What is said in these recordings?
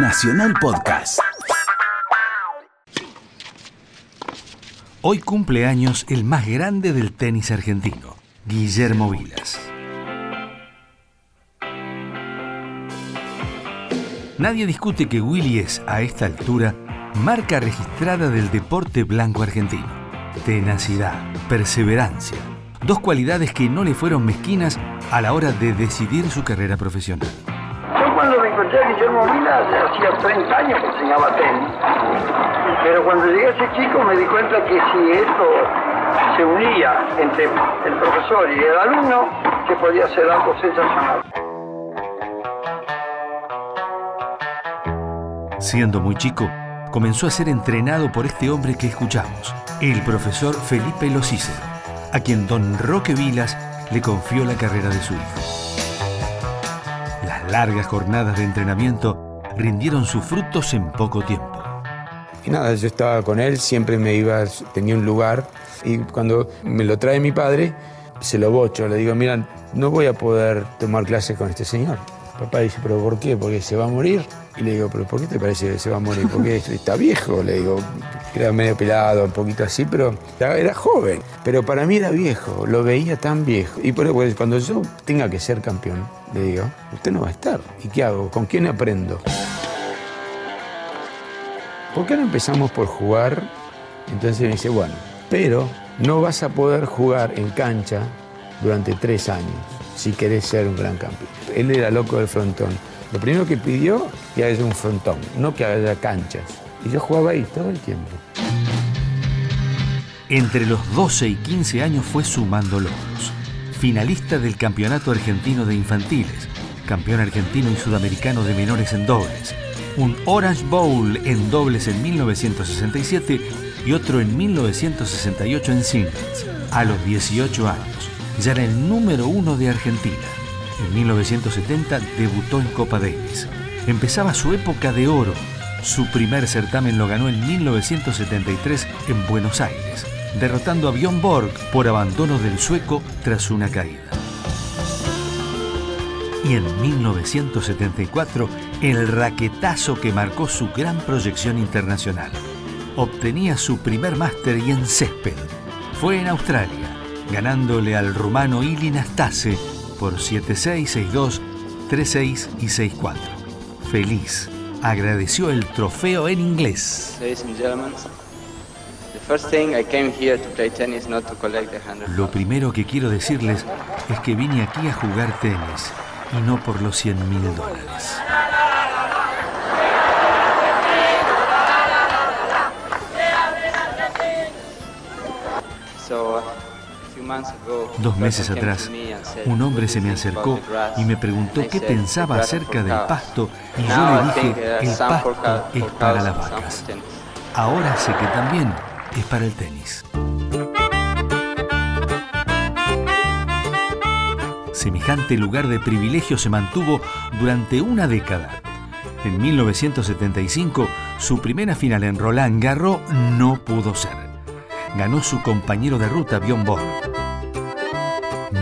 Nacional Podcast. Hoy cumple años el más grande del tenis argentino, Guillermo Vilas. Nadie discute que Willy es, a esta altura, marca registrada del deporte blanco argentino. Tenacidad, perseverancia, dos cualidades que no le fueron mezquinas a la hora de decidir su carrera profesional. Encontré a Guillermo Vilas hacía 30 años que enseñaba tenis. Pero cuando llegué a ese chico me di cuenta que si esto se unía entre el profesor y el alumno, que podía ser algo sensacional. Siendo muy chico, comenzó a ser entrenado por este hombre que escuchamos, el profesor Felipe Locícero, a quien don Roque Vilas le confió la carrera de su hijo. Largas jornadas de entrenamiento rindieron sus frutos en poco tiempo. Y nada, yo estaba con él, siempre me iba, tenía un lugar y cuando me lo trae mi padre, se lo bocho, le digo, mira, no voy a poder tomar clases con este señor. Papá dice, ¿pero por qué? ¿Porque se va a morir? Y le digo, ¿pero por qué te parece que se va a morir? Porque está viejo, le digo. Era medio pelado, un poquito así, pero era joven. Pero para mí era viejo, lo veía tan viejo. Y por eso, cuando yo tenga que ser campeón, le digo, usted no va a estar. ¿Y qué hago? ¿Con quién aprendo? ¿Por qué no empezamos por jugar? Entonces me dice, bueno, pero no vas a poder jugar en cancha durante tres años si querés ser un gran campeón. Él era loco del frontón. Lo primero que pidió que haya un frontón, no que haya canchas. Y yo jugaba ahí todo el tiempo. Entre los 12 y 15 años fue sumando logros. Finalista del Campeonato Argentino de Infantiles, campeón argentino y sudamericano de menores en dobles, un Orange Bowl en dobles en 1967 y otro en 1968 en singles. A los 18 años, ya era el número uno de Argentina. En 1970 debutó en Copa Davis. Empezaba su época de oro. Su primer certamen lo ganó en 1973 en Buenos Aires, derrotando a Björn Borg por abandono del sueco tras una caída. Y en 1974, el raquetazo que marcó su gran proyección internacional. Obtenía su primer máster y en césped. Fue en Australia, ganándole al rumano Ili Nastase por 7-6, 6-2, 3-6 y 6-4. Feliz, agradeció el trofeo en inglés. Lo primero que quiero decirles es que vine aquí a jugar tenis y no por los 100 mil dólares. Dos meses atrás, un hombre se me acercó y me preguntó qué pensaba acerca del pasto y yo le dije, el pasto es para las vacas. Ahora sé que también es para el tenis. Semejante lugar de privilegio se mantuvo durante una década. En 1975, su primera final en Roland Garros no pudo ser. Ganó su compañero de ruta Bjorn Borg.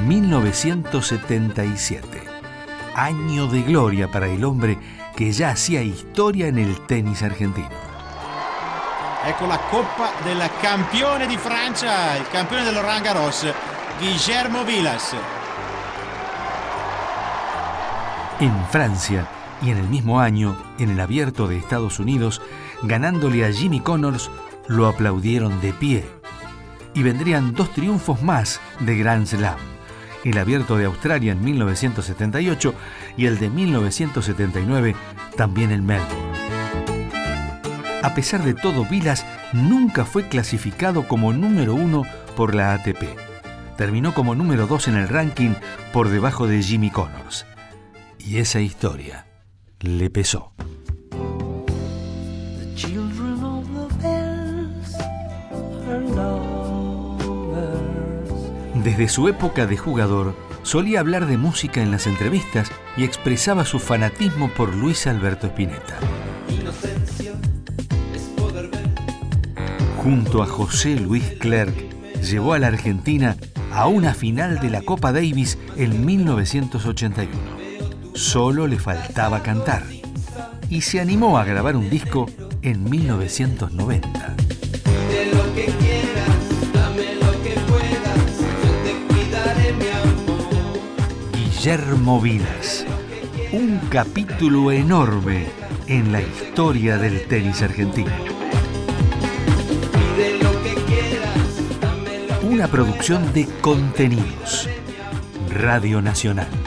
1977. Año de gloria para el hombre que ya hacía historia en el tenis argentino. Ecco la Coppa del campione di Francia, il campione del Roland Garros, Guillermo Vilas. En Francia y en el mismo año, en el abierto de Estados Unidos, ganándole a Jimmy Connors, lo aplaudieron de pie. Y vendrían dos triunfos más de Grand Slam el abierto de Australia en 1978 y el de 1979 también en Melbourne. A pesar de todo, Vilas nunca fue clasificado como número uno por la ATP. Terminó como número dos en el ranking por debajo de Jimmy Connors. Y esa historia le pesó. Desde su época de jugador, solía hablar de música en las entrevistas y expresaba su fanatismo por Luis Alberto Spinetta. Junto a José Luis Clerc, llevó a la Argentina a una final de la Copa Davis en 1981. Solo le faltaba cantar. y se animó a grabar un disco en 1990. Guillermo un capítulo enorme en la historia del tenis argentino. Una producción de contenidos. Radio Nacional.